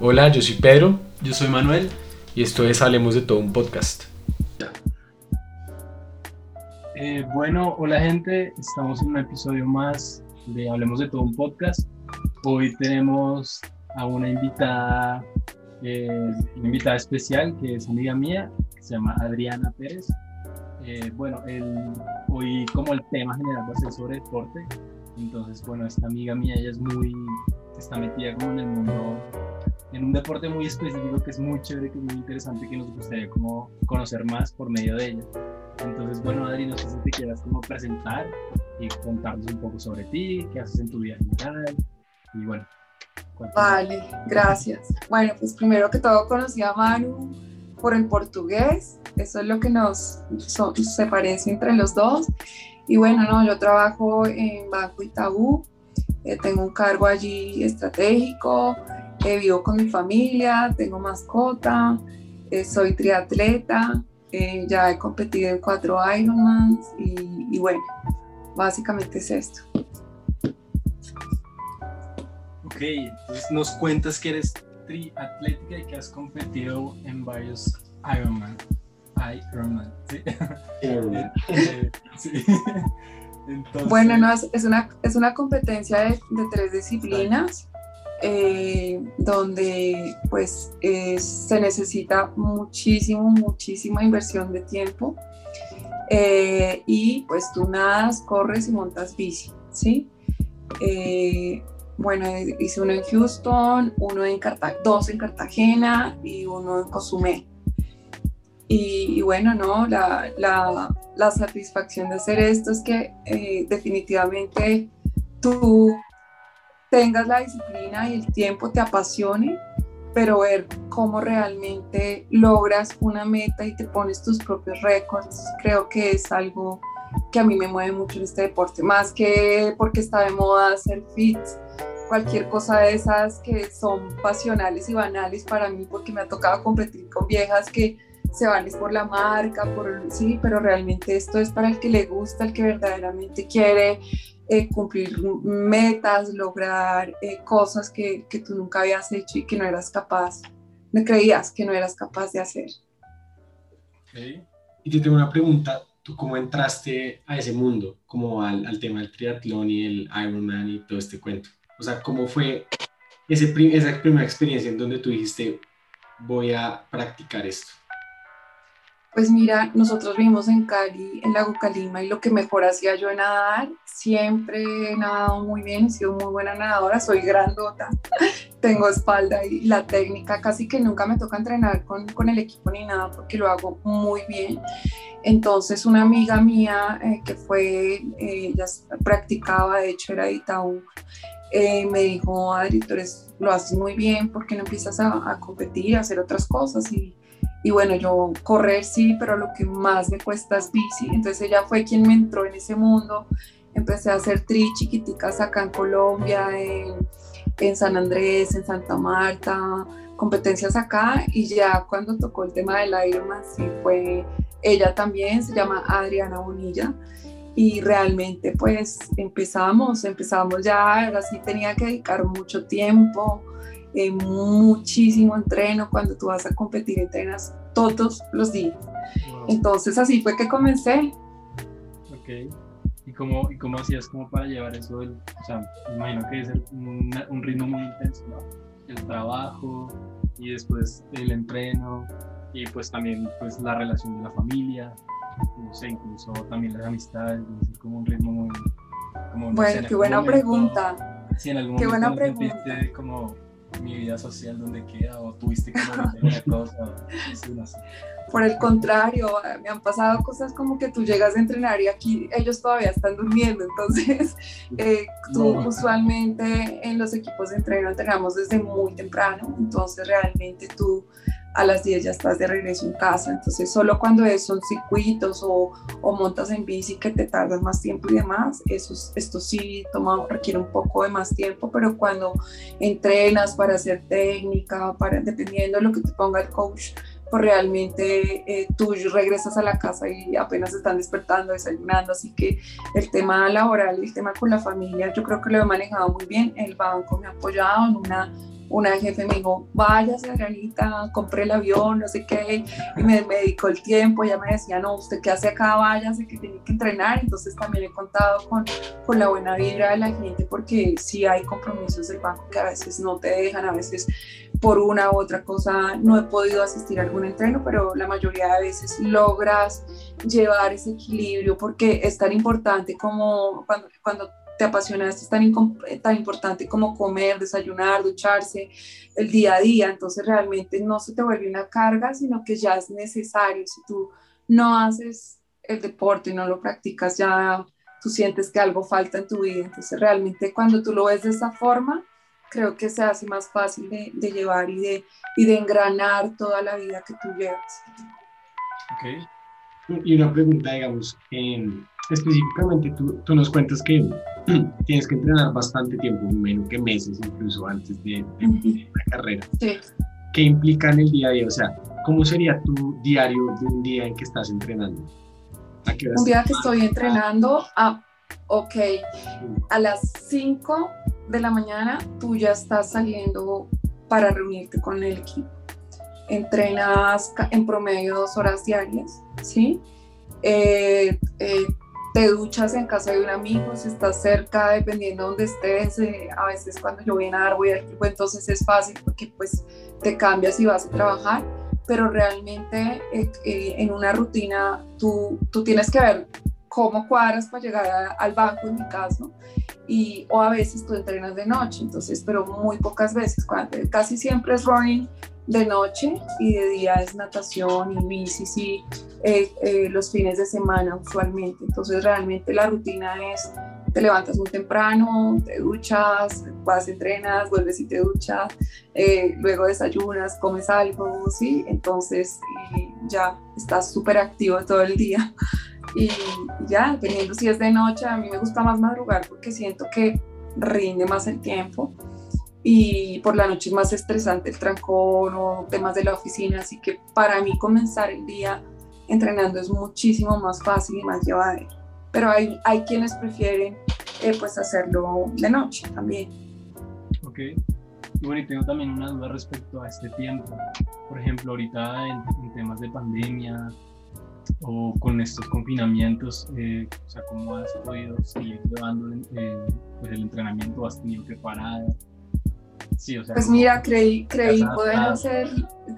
Hola, yo soy Pedro Yo soy Manuel. y esto es Hablemos de todo un podcast. Eh, bueno, hola gente, estamos en un episodio más de Hablemos de todo un podcast. Hoy tenemos a una invitada, eh, una invitada especial que es amiga mía, que se llama Adriana Pérez. Eh, bueno, el- hoy como el tema general va a ser sobre deporte, entonces bueno, esta amiga mía ella es muy, está metida como en el mundo, en un deporte muy específico que es muy chévere, que es muy interesante, que nos gustaría como conocer más por medio de ella. Entonces, bueno, Adri, no sé si te quieras como presentar y contarnos un poco sobre ti, qué haces en tu vida general y bueno. Vale, gracias. Bueno, pues primero que todo conocí a Manu por el portugués, eso es lo que nos so- se parece entre los dos. Y bueno, no, yo trabajo en Banco Itaú, eh, tengo un cargo allí estratégico, eh, vivo con mi familia, tengo mascota, eh, soy triatleta, eh, ya he competido en cuatro Ironmans y, y bueno, básicamente es esto. Ok, entonces nos cuentas que eres triatlética y que has competido en varios Ironman. Ironman, ¿sí? Eh, sí. Entonces, Bueno, no, es, es una, es una competencia de, de tres disciplinas eh, donde pues es- se necesita muchísimo, muchísima inversión de tiempo eh, y pues tú nadas, corres y montas bici, ¿sí? Eh, bueno, hice uno en Houston, uno en Cartagena, dos en Cartagena y uno en Cozumel. Y, bueno, no, la, la, la satisfacción de hacer esto es que definitivamente tú tengas la disciplina y el tiempo te apasione, pero ver cómo realmente logras una meta y te pones tus propios récords, creo que es algo que a mí me mueve mucho en este deporte, más que porque está de moda hacer fit, cualquier cosa de esas que son pasionales y banales para mí, porque me ha tocado competir con viejas que se van es por la marca, por sí, pero realmente esto es para el que le gusta, el que verdaderamente quiere eh, cumplir metas, lograr eh, cosas que, que, tú nunca habías hecho y que no eras capaz, no creías que no eras capaz de hacer. Y te tengo una pregunta, ¿tú cómo entraste a ese mundo, como al, al tema del triatlón y el Ironman y todo este cuento? O sea, ¿cómo fue ese, esa primera experiencia en donde tú dijiste, voy a practicar esto? Pues mira, nosotros vivimos en Cali, en Lago Calima, y lo que mejor hacía yo en nadar, siempre he nadado muy bien, he sido muy buena nadadora, soy grandota, tengo espalda y la técnica, casi que nunca me toca entrenar con, con el equipo ni nada porque lo hago muy bien. Entonces una amiga mía eh, que fue, eh, ella practicaba, de hecho era de Itaú, eh, me dijo, Adri, tú eres, lo haces muy bien, ¿por qué no empiezas a, a competir, a hacer otras cosas? Y, y bueno, yo correr sí, pero lo que más me cuesta es bici. Entonces ella fue quien me entró en ese mundo. Empecé a hacer tri chiquiticas acá en Colombia, en, en San Andrés, en Santa Marta, competencias acá. Y ya cuando tocó el tema del Ironman, sí fue ella también, se llama Adriana Bonilla. Y realmente pues empezamos, empezamos ya, ahora sí tenía que dedicar mucho tiempo, eh, muchísimo entreno. Cuando tú vas a competir, entrenas todos los días. Wow. Entonces, así fue que comencé. Ok. ¿Y cómo, y cómo hacías como para llevar eso? Del, o sea, imagino que es un, un, ritmo muy intenso, ¿no? El trabajo y después el entreno y pues también pues la relación de la familia, no sé, incluso también las amistades, es como un ritmo muy... Como, bueno, no sé, qué buena momento, pregunta. En algún qué momento buena pregunta. como mi vida social donde queda o tuviste como una cosa por el contrario me han pasado cosas como que tú llegas a entrenar y aquí ellos todavía están durmiendo entonces eh, tú no. usualmente en los equipos de entreno entrenamos desde muy temprano entonces realmente tú a las 10 ya estás de regreso en casa, entonces solo cuando es, son circuitos o, montas en bici que te tardas más tiempo y demás, eso, esto sí toma, requiere un poco de más tiempo, pero cuando entrenas para hacer técnica, para, dependiendo de lo que te ponga el coach, pues realmente eh, tú regresas a la casa y apenas están despertando, desayunando, así que el tema laboral, el tema con la familia, yo creo que lo he manejado muy bien, el banco me ha apoyado en una una jefe me dijo, váyase Adrianita, compré el avión, no sé qué, y me, me dedicó el tiempo, ella me decía, no, usted qué hace acá, váyase, que tiene que entrenar, entonces también he contado con, con la buena vibra de la gente, porque sí hay compromisos del banco que a veces no te dejan, a veces por una u otra cosa no he podido asistir a algún entreno, pero la mayoría de veces logras llevar ese equilibrio porque es tan importante como cuando, cuando te apasiona esto es tan, tan importante como comer, desayunar, ducharse, el día a día, entonces realmente no se te vuelve una carga, sino que ya es necesario. Si tú no haces el deporte y no lo practicas, ya tú sientes que algo falta en tu vida, entonces realmente cuando tú lo ves de esa forma, creo que se hace más fácil de, de llevar y de, y de engranar toda la vida que tú llevas. Ok. Y una pregunta, digamos, específicamente tú, tú, nos cuentas que tienes que entrenar bastante tiempo, menos que meses incluso antes de, de, la carrera. Sí. ¿Qué implica en el día a día? O sea, ¿cómo sería tu diario de un día en que estás entrenando? Un día que estoy entrenando, ah, ok, a las 5 de la mañana tú ya estás saliendo para reunirte con el equipo. Entrenas en promedio dos horas diarias, ¿sí? Eh, eh, te duchas en casa de un amigo, si estás cerca, dependiendo de donde estés, eh, a veces cuando yo voy a nadar voy al equipo, entonces es fácil porque pues te cambias y vas a trabajar, pero realmente en una rutina tú, tú tienes que ver cómo cuadras para llegar al banco en mi caso y o a veces tú entrenas de noche entonces pero muy pocas veces casi siempre es running de noche y de día es natación y bici sí, eh, eh, los fines de semana usualmente. Entonces realmente la rutina es te levantas muy temprano, te duchas, vas, entrenas, vuelves y te duchas, eh, luego desayunas, comes algo, ¿sí? Entonces ya estás súper activo todo el día. Y ya, dependiendo si es de noche, a mí me gusta más madrugar porque siento que rinde más el tiempo y por la noche es más estresante el trancón o temas de la oficina, así que para mí comenzar el día entrenando es muchísimo más fácil y más llevadero. Pero hay, hay quienes prefieren eh, pues hacerlo de noche también. Ok. Bueno, y tengo también una duda respecto a este tiempo. Por ejemplo, ahorita en temas de pandemia, o con estos confinamientos, eh, o sea, cómo has podido seguir llevando eh, pues el entrenamiento, has tenido que parar. Sí, o sea, pues mira, creí, creí poder hacer,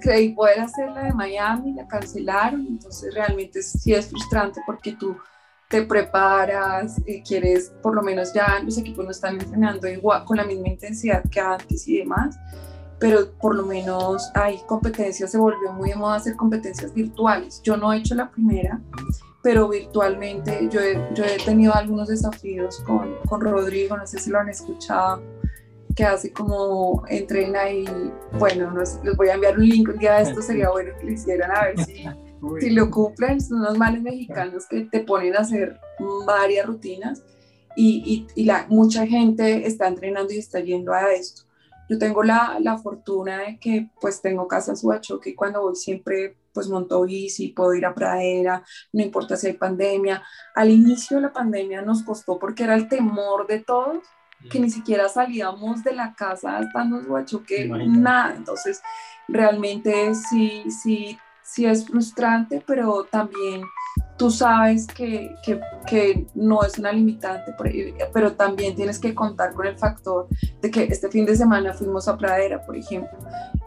creí poder hacer la de Miami, la cancelaron, entonces realmente sí es frustrante porque tú te preparas, y quieres, por lo menos ya los equipos no están entrenando igual, con la misma intensidad que antes y demás, pero por lo menos hay competencias, se volvió muy de moda hacer competencias virtuales. Yo no he hecho la primera, pero virtualmente yo he, yo he tenido algunos desafíos con, con, Rodrigo, no sé si lo han escuchado, que hace como entrena y bueno, les voy a enviar un link un día de esto, sería bueno que lo hicieran a ver si, si lo cumplen. Son unos males mexicanos que te ponen a hacer varias rutinas y, y, y la, mucha gente está entrenando y está yendo a esto yo tengo la, la, fortuna de que pues tengo casa en Subachoque y cuando voy siempre pues monto bici, puedo ir a pradera, no importa si hay pandemia. Al inicio de la pandemia nos costó porque era el temor de todos que ni siquiera salíamos de la casa estando en Subachoque, nada. Entonces realmente sí, sí, sí es frustrante, pero también tú sabes que, que, que, no es una limitante, pero también tienes que contar con el factor de que este fin de semana fuimos a Pradera, por ejemplo,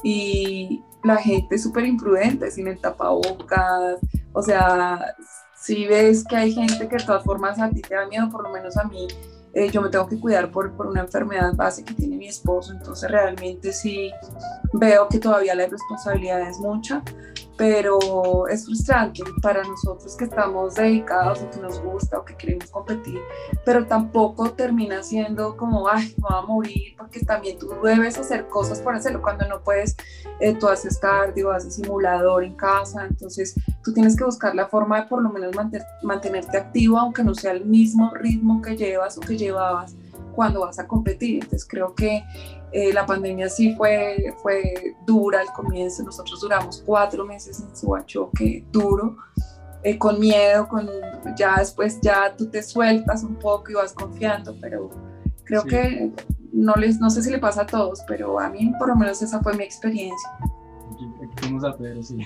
y la gente es súper imprudente, sin el tapabocas, o sea, si ves que hay gente que de todas formas a ti te da miedo, por lo menos a mí, eh, yo me tengo que cuidar por, por, una enfermedad base que tiene mi esposo, entonces realmente sí veo que todavía la responsabilidad es mucha, pero es frustrante para nosotros que estamos dedicados o que nos gusta o que queremos competir, pero tampoco termina siendo como, ay, me voy a morir, porque también tú debes hacer cosas por hacerlo. Cuando no puedes, eh, tú haces cardio, haces simulador en casa, entonces tú tienes que buscar la forma de por lo menos mantenerte activo, aunque no sea el mismo ritmo que llevas o que llevabas cuando vas a competir. Entonces creo que eh, la pandemia sí fue, fue dura al comienzo, nosotros duramos cuatro meses en Subachoque, duro, eh, con miedo, con, ya después ya tú te sueltas un poco y vas confiando, pero creo que no, les, no sé si le pasa a todos, pero a mí por lo menos esa fue mi experiencia. Aquí, a Pedro, sí.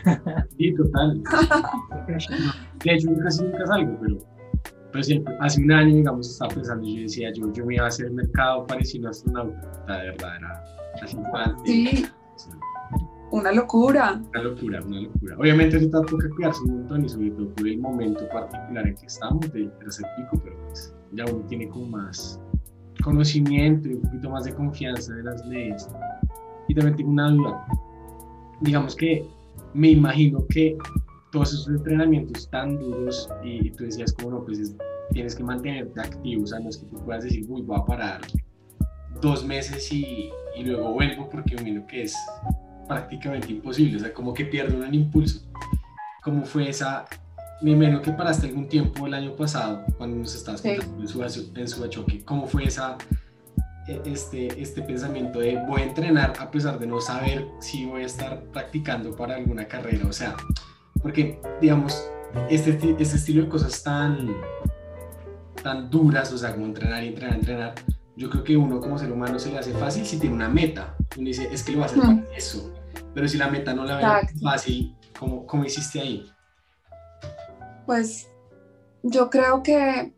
Sí, total. De hecho, casi nunca salgo, pero pues hace un año, digamos, estaba pensando, yo decía, yo, yo me iba a hacer mercado parecido a astronauta, de verdad, era así Sí, una locura. Una locura, una locura. Obviamente eso toca cuidarse un montón y sobre todo por el momento particular en que estamos del tercer pico, pero pues ya uno tiene como más conocimiento y un poquito más de confianza de las leyes. Y también tengo una duda. Digamos que me imagino que todos esos entrenamientos tan duros y tú decías como no, pues tienes que mantenerte activo, o sea, no es que tú puedas decir, uy, voy a parar dos meses y, y luego vuelvo porque imagino que es prácticamente imposible, o sea, como que pierde un impulso. ¿Cómo fue esa? Me imagino que paraste algún tiempo el año pasado cuando nos estabas contando en, su, en su choque. ¿Cómo fue esa, e, este, este pensamiento de voy a entrenar a pesar de no saber si voy a estar practicando para alguna carrera? O sea, porque, digamos, este, este estilo de cosas tan, tan duras, o sea, como entrenar y entrenar, entrenar, yo creo que uno como ser humano se le hace fácil si tiene una meta. Uno dice, es que lo va a hacer para eso. Pero si la meta no la ve fácil, ¿cómo, ¿cómo hiciste ahí? Pues yo creo que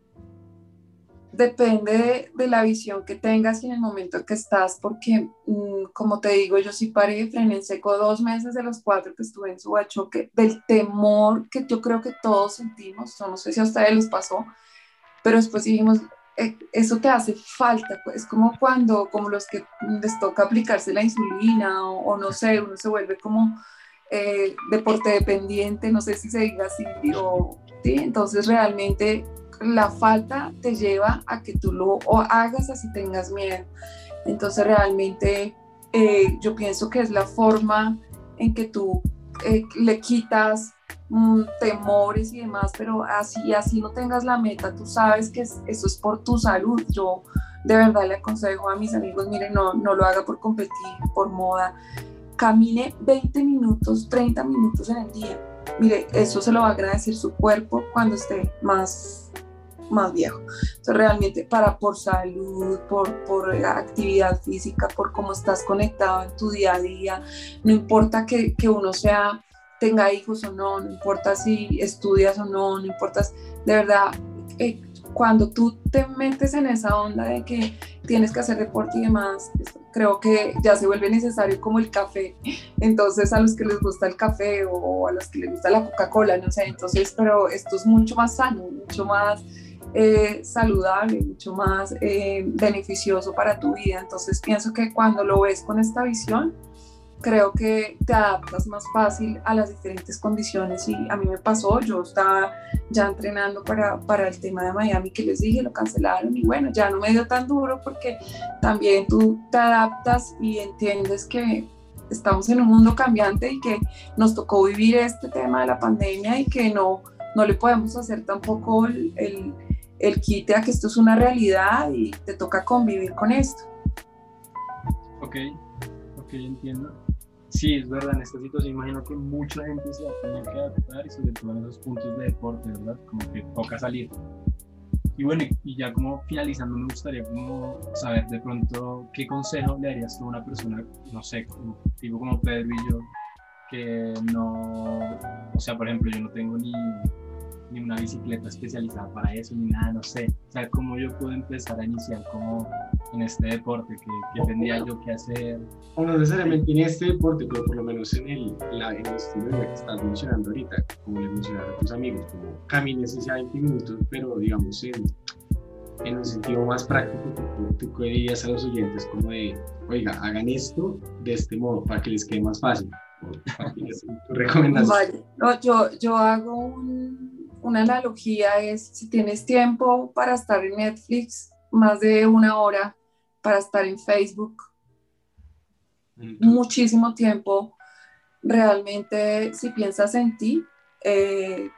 depende de, la visión que tengas y en el momento en que estás, porque mm, como te digo, yo sí paré y frené en seco dos meses de los cuatro que estuve en Subachoque, del temor que yo creo que todos sentimos, no sé si a ustedes les pasó, pero después dijimos, eh, eso te hace falta, pues, es como cuando, como los que les toca aplicarse la insulina o, no sé, uno se vuelve como eh, deporte dependiente, no sé si se diga así, o, ¿sí? entonces realmente la falta te lleva a que tú lo hagas así tengas miedo. Entonces realmente eh, yo pienso que es la forma en que tú eh, le quitas mm, temores y demás, pero así, así no tengas la meta, tú sabes que eso es por tu salud. Yo de verdad le aconsejo a mis amigos, miren, no, no lo haga por competir, por moda. Camine 20 minutos, 30 minutos en el día. Mire, eso se lo va a agradecer su cuerpo cuando esté más más viejo. Entonces, realmente para por salud, por, por actividad física, por cómo estás conectado en tu día a día, no importa que, que uno sea tenga hijos o no, no importa si estudias o no, no importa, de verdad, eh, cuando tú te metes en esa onda de que tienes que hacer deporte y demás, pues, creo que ya se vuelve necesario como el café. Entonces, a los que les gusta el café o a los que les gusta la Coca-Cola, no sé, entonces, pero esto es mucho más sano, mucho más eh, saludable, mucho más eh, beneficioso para tu vida. Entonces pienso que cuando lo ves con esta visión, creo que te adaptas más fácil a las diferentes condiciones y a mí me pasó, yo estaba ya entrenando para, para el tema de Miami que les dije, lo cancelaron y bueno, ya no me dio tan duro porque también tú te adaptas y entiendes que estamos en un mundo cambiante y que nos tocó vivir este tema de la pandemia y que no, no le podemos hacer tampoco el, el quite a que esto es una realidad y te toca convivir con esto. Ok, ok, entiendo. Sí, es verdad, en esta situación imagino que mucha gente se va a tener que adaptar y sobre todo en esos puntos de deporte, ¿verdad? Como que toca salir. Y bueno, y ya como finalizando, me gustaría saber de pronto qué consejo le darías a una persona, no sé, tipo como Pedro y yo, que no, o sea, por ejemplo, yo no tengo ni ni una bicicleta especializada para eso, ni nada, no sé. O sea, cómo yo puedo empezar a iniciar como en este deporte, que, tendría yo que hacer. O no necesariamente en este deporte, pero por lo menos en el, la, en el estilo de que estás mencionando ahorita, como le mencionaron a tus amigos, como camines ese 20 minutos, pero digamos en, en un sentido más práctico, tú, tú dirías a los oyentes como de, oiga, hagan esto de este modo para que les quede más fácil. Vale. No, yo, yo hago un, una analogía es si tienes tiempo para estar en Netflix, más de una hora para estar en Facebook, muchísimo tiempo, realmente si piensas en ti, eh,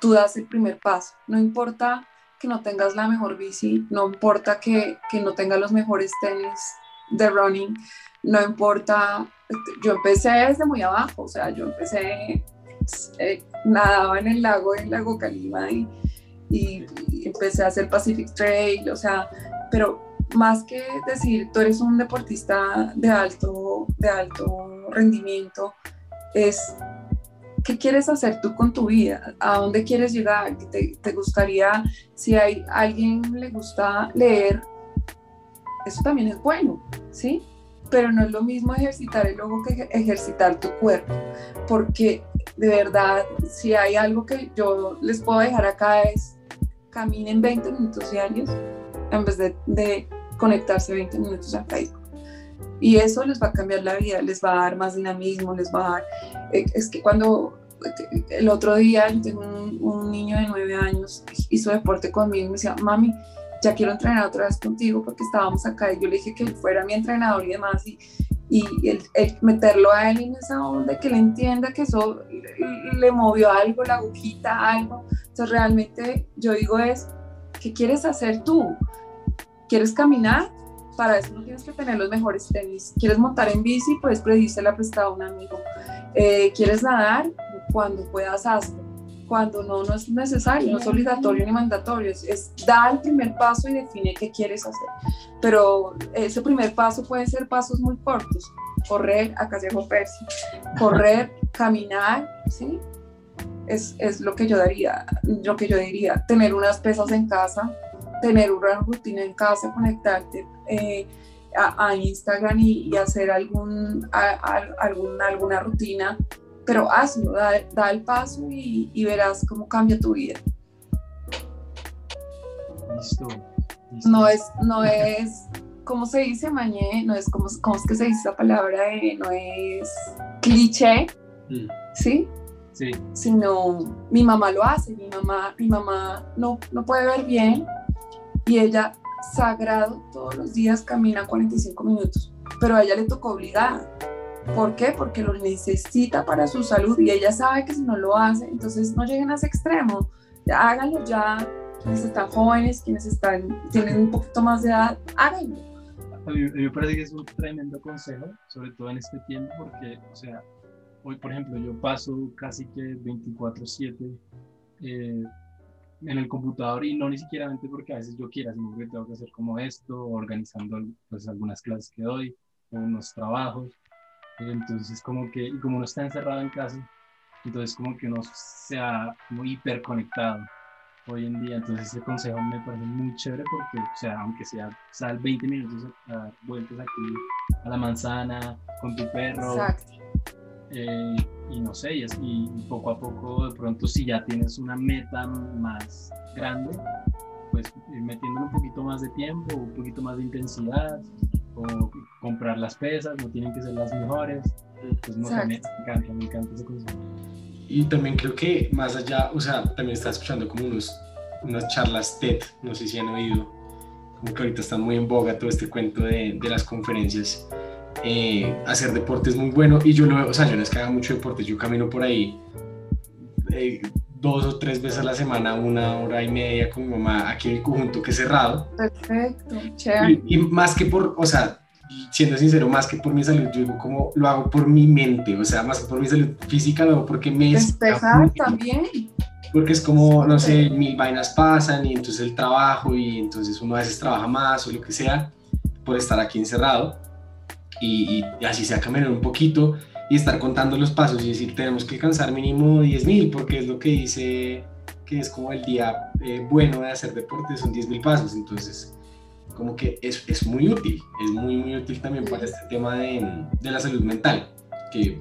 tú das el primer paso. No importa que no tengas la mejor bici, no importa que, que no tengas los mejores tenis de running, no importa, yo empecé desde muy abajo, o sea, yo empecé eh, nadaba en el lago, en el lago Calima y, y, empecé a hacer Pacific Trail, o sea, pero más que decir tú eres un deportista de alto, de alto rendimiento, es qué quieres hacer tú con tu vida, a dónde quieres llegar, te, te gustaría, si hay alguien le gusta leer, eso también es bueno, ¿sí? Pero no es lo mismo ejercitar el ojo que ejercitar tu cuerpo, porque de verdad, si hay algo que yo les puedo dejar acá es caminen 20 minutos diarios en vez de, conectarse 20 minutos a Facebook. Y eso les va a cambiar la vida, les va a dar más dinamismo, les va a dar... Eh, es que cuando el otro día un niño de 9 años, hizo deporte conmigo y me decía, mami, ya quiero entrenar otra vez contigo porque estábamos acá y yo le dije que fuera mi entrenador y demás y, y el, meterlo a él en esa onda, que le entienda que eso le movió algo, la agujita, algo. Entonces realmente yo digo es, ¿qué quieres hacer tú? ¿Quieres caminar? Para eso no tienes que tener los mejores tenis. ¿Quieres montar en bici? Pues pedírsela prestada a un amigo. Eh, ¿Quieres nadar? Cuando puedas hazlo cuando no, no es necesario, no es obligatorio ni mandatorio, es, da el primer paso y define qué quieres hacer. Pero ese primer paso puede ser pasos muy cortos, correr, acá llegó Percy, correr, caminar, ¿sí? Es, es, lo que yo daría, lo que yo diría, tener unas pesas en casa, tener una rutina en casa, conectarte eh, a, Instagram y, hacer algún, algún, alguna rutina pero hazlo, da, el paso y, verás cómo cambia tu vida. Listo, No es, no es, ¿cómo se dice mañé? No es como, ¿cómo es que se dice esa palabra? no es cliché, mm. ¿sí? Sí. Sino mi mamá lo hace, mi mamá, mi mamá no, no puede ver bien y ella sagrado todos los días camina 45 minutos, pero a ella le tocó obligada ¿Por qué? Porque lo necesita para su salud y ella sabe que si no lo hace, entonces no lleguen a ese extremo. Háganlo ya, quienes están jóvenes, quienes están, tienen un poquito más de edad, háganlo. A mí, me parece que es un tremendo consejo, sobre todo en este tiempo, porque, o sea, hoy, por ejemplo, yo paso casi que 24/7 eh, en el computador y no ni siquiera porque a veces yo quiera, sino porque tengo que hacer como esto, organizando pues algunas clases que doy, unos trabajos. Entonces, como que, y como uno está encerrado en casa, entonces como que uno se ha muy hiperconectado hoy en día. Entonces, ese consejo me parece muy chévere porque, o sea, aunque sea sal 20 minutos a, vueltas aquí a la manzana con tu perro. Eh, y no sé, y, y poco a poco, de pronto, si ya tienes una meta más grande, pues ir metiéndole un poquito más de tiempo, un poquito más de intensidad, o comprar las pesas, no tienen que ser las mejores. Pues no, me encanta, me encanta ese. Y también creo que más allá, o sea, también está escuchando como unos, unas charlas TED, no sé si han oído, como que ahorita está muy en boga todo este cuento de, de las conferencias. Eh, hacer deporte es muy bueno y yo lo o sea, yo no es que haga mucho deporte, yo camino por ahí eh, dos o tres veces a la semana, una hora y media con mi mamá aquí en el conjunto que es cerrado. Perfecto, chévere. Y, más que por, o sea, siendo sincero, más que por mi salud, yo digo como lo hago por mi mente, o sea, más que por mi salud física, lo hago porque me... Despejar también. Porque es como, no sé, mil vainas pasan y entonces el trabajo y entonces uno a veces trabaja más o lo que sea por estar aquí encerrado y, y así sea caminar un poquito y estar contando los pasos y decir tenemos que alcanzar mínimo 10.000 porque es lo que dice que es como el día eh, bueno de hacer deporte, son 10.000 pasos, entonces como que es, es, muy útil, es muy muy útil también para este tema de, de la salud mental, que,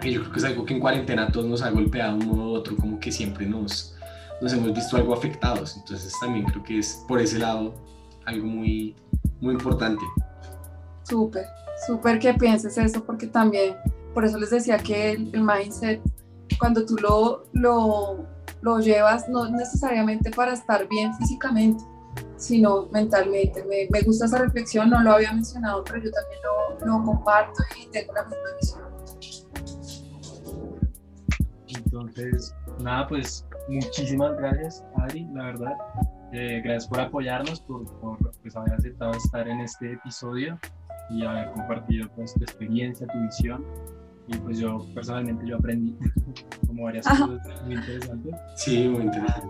que, yo creo que es algo que en cuarentena todos nos ha golpeado de un modo u otro, como que siempre nos, nos hemos visto algo afectados, entonces también creo que es por ese lado algo muy, muy importante. Súper, súper que pienses eso, porque también por eso les decía que el, mindset, cuando tú lo, lo, lo, llevas, no necesariamente para estar bien físicamente, sino mentalmente. Me, me, gusta esa reflexión, no lo había mencionado, pero yo también lo, lo comparto y tengo la misma visión. Entonces, nada, pues muchísimas gracias, Adri, la verdad. Eh, gracias por apoyarnos, por, por pues, haber aceptado estar en este episodio y haber compartido pues, tu experiencia, tu visión y pues yo personalmente yo aprendí como varias cosas muy interesantes. Sí, muy interesante,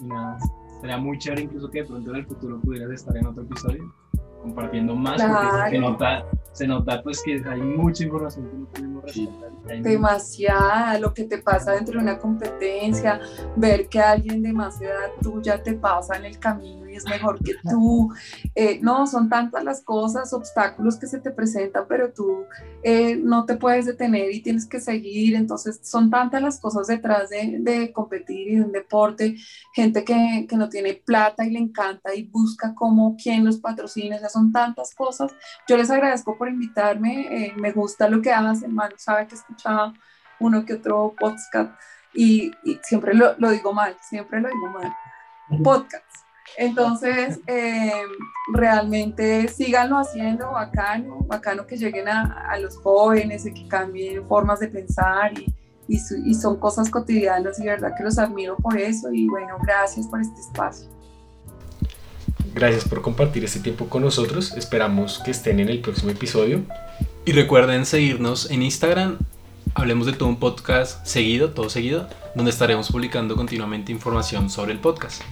Y nada, sería muy chévere incluso que de pronto en el futuro pudieras estar en otro episodio compartiendo más porque se nota, se nota pues que hay mucha información que no pudimos resaltar. Demasiada, lo que te pasa dentro de una competencia, ver que alguien de más edad tuya te pasa en el camino y es mejor que tú. Eh, no, son tantas las cosas, obstáculos que se te presentan, pero tú eh, no te puedes detener y tienes que seguir. Entonces, son tantas las cosas detrás de, de competir y de un deporte. Gente que, que, no tiene plata y le encanta y busca cómo, quién los patrocina. O son tantas cosas. Yo les agradezco por invitarme. Eh, me gusta lo que hacen. Manu sabe que escuchaba uno que otro podcast y, y siempre lo, lo digo mal, siempre lo digo mal. Podcast entonces, eh, realmente síganlo haciendo, bacano, bacano que lleguen a, a, los jóvenes y que cambien formas de pensar y, y, y, son cosas cotidianas y verdad que los admiro por eso y bueno, gracias por este espacio. Gracias por compartir este tiempo con nosotros, esperamos que estén en el próximo episodio. Y recuerden seguirnos en Instagram, hablemos de todo un podcast seguido, todo seguido, donde estaremos publicando continuamente información sobre el podcast.